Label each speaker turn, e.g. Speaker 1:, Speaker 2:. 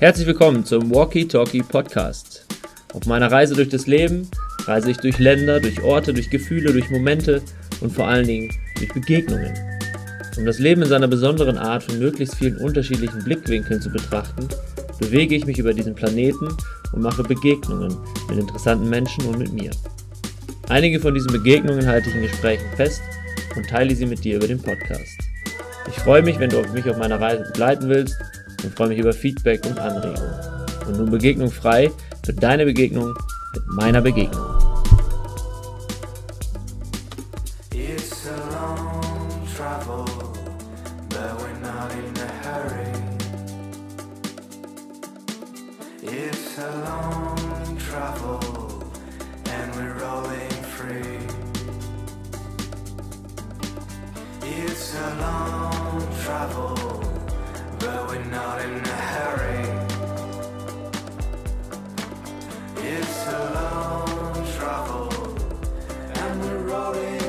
Speaker 1: Herzlich willkommen zum Walkie Talkie Podcast. Auf meiner Reise durch das Leben reise ich durch Länder, durch Orte, durch Gefühle, durch Momente und vor allen Dingen durch Begegnungen. Um das Leben in seiner besonderen Art von möglichst vielen unterschiedlichen Blickwinkeln zu betrachten, bewege ich mich über diesen Planeten und mache Begegnungen mit interessanten Menschen und mit mir. Einige von diesen Begegnungen halte ich in Gesprächen fest und teile sie mit dir über den Podcast. Ich freue mich, wenn du mich auf meiner Reise begleiten willst und freue mich über Feedback und Anregungen. Und nun Begegnung frei für deine Begegnung mit meiner Begegnung.
Speaker 2: It's a long travel, but we're not rolling.